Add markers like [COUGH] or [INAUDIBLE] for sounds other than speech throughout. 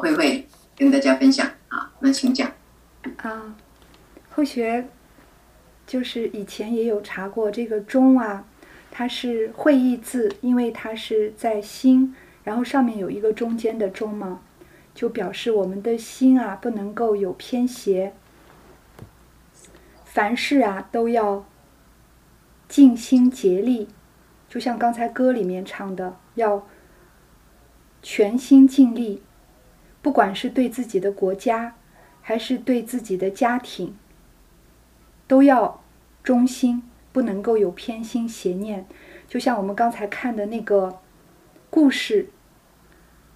慧慧跟大家分享啊，那请讲。啊，后学就是以前也有查过这个中啊，它是会意字，因为它是在心，然后上面有一个中间的中嘛，就表示我们的心啊不能够有偏斜，凡事啊都要尽心竭力，就像刚才歌里面唱的，要全心尽力，不管是对自己的国家。还是对自己的家庭，都要忠心，不能够有偏心邪念。就像我们刚才看的那个故事，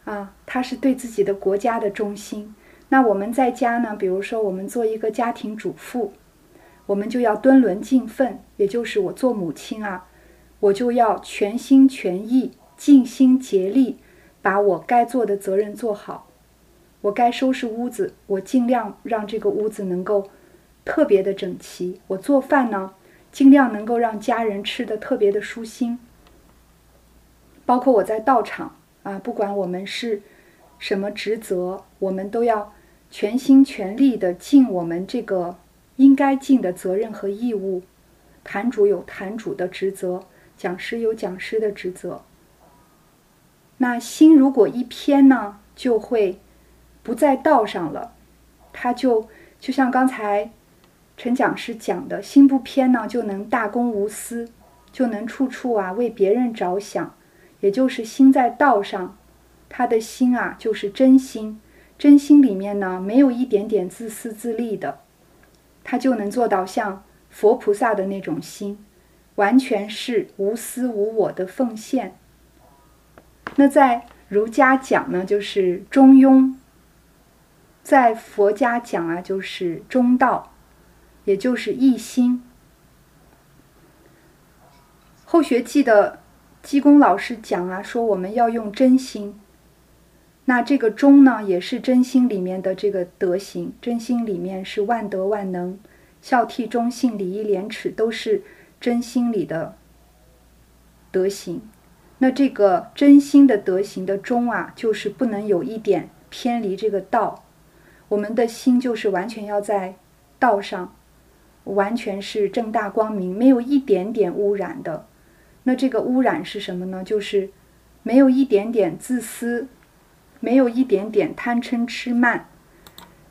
啊，他是对自己的国家的忠心。那我们在家呢？比如说，我们做一个家庭主妇，我们就要敦伦尽分，也就是我做母亲啊，我就要全心全意、尽心竭力，把我该做的责任做好。我该收拾屋子，我尽量让这个屋子能够特别的整齐。我做饭呢，尽量能够让家人吃的特别的舒心。包括我在道场啊，不管我们是什么职责，我们都要全心全力的尽我们这个应该尽的责任和义务。坛主有坛主的职责，讲师有讲师的职责。那心如果一偏呢，就会。不在道上了，他就就像刚才陈讲师讲的，心不偏呢，就能大公无私，就能处处啊为别人着想，也就是心在道上，他的心啊就是真心，真心里面呢没有一点点自私自利的，他就能做到像佛菩萨的那种心，完全是无私无我的奉献。那在儒家讲呢，就是中庸。在佛家讲啊，就是中道，也就是一心。后学记的济公老师讲啊，说我们要用真心。那这个中呢，也是真心里面的这个德行。真心里面是万德万能，孝悌忠信礼义廉耻都是真心里的德行。那这个真心的德行的中啊，就是不能有一点偏离这个道。我们的心就是完全要在道上，完全是正大光明，没有一点点污染的。那这个污染是什么呢？就是没有一点点自私，没有一点点贪嗔痴慢，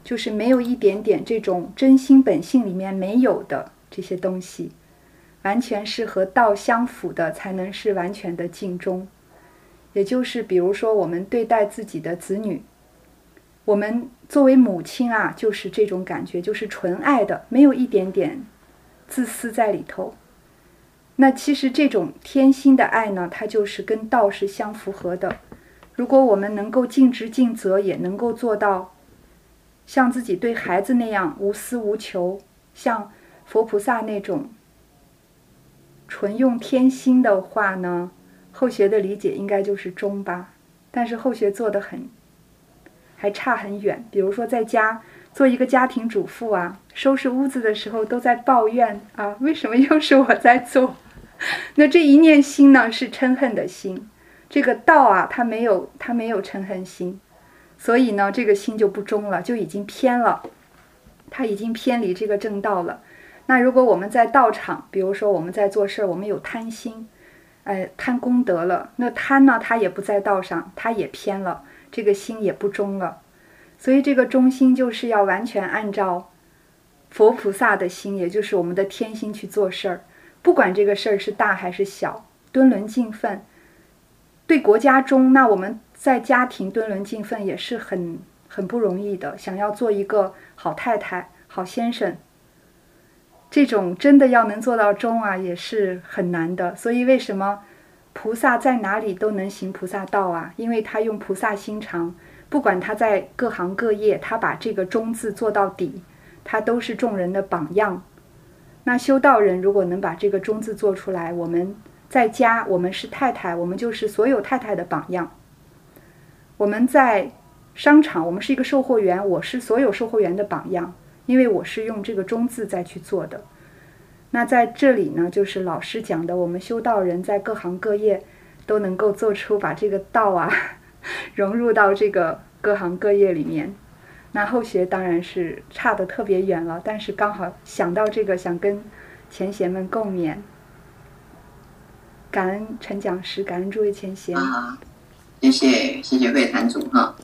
就是没有一点点这种真心本性里面没有的这些东西，完全是和道相符的，才能是完全的尽忠。也就是比如说，我们对待自己的子女。我们作为母亲啊，就是这种感觉，就是纯爱的，没有一点点自私在里头。那其实这种天心的爱呢，它就是跟道是相符合的。如果我们能够尽职尽责，也能够做到像自己对孩子那样无私无求，像佛菩萨那种纯用天心的话呢，后学的理解应该就是中吧。但是后学做的很。还差很远。比如说，在家做一个家庭主妇啊，收拾屋子的时候都在抱怨啊，为什么又是我在做？[LAUGHS] 那这一念心呢，是嗔恨的心。这个道啊，它没有，它没有嗔恨心，所以呢，这个心就不忠了，就已经偏了，它已经偏离这个正道了。那如果我们在道场，比如说我们在做事儿，我们有贪心，哎，贪功德了，那贪呢，他也不在道上，他也偏了。这个心也不忠了，所以这个忠心就是要完全按照佛菩萨的心，也就是我们的天心去做事儿。不管这个事儿是大还是小，敦伦尽分，对国家忠，那我们在家庭敦伦尽分也是很很不容易的。想要做一个好太太、好先生，这种真的要能做到忠啊，也是很难的。所以为什么？菩萨在哪里都能行菩萨道啊，因为他用菩萨心肠，不管他在各行各业，他把这个忠字做到底，他都是众人的榜样。那修道人如果能把这个忠字做出来，我们在家，我们是太太，我们就是所有太太的榜样。我们在商场，我们是一个售货员，我是所有售货员的榜样，因为我是用这个中字再去做的。那在这里呢，就是老师讲的，我们修道人在各行各业都能够做出把这个道啊 [LAUGHS] 融入到这个各行各业里面。那后学当然是差的特别远了，但是刚好想到这个，想跟前贤们共勉。感恩陈讲师，感恩诸位前贤。谢谢谢谢魏坛主哈。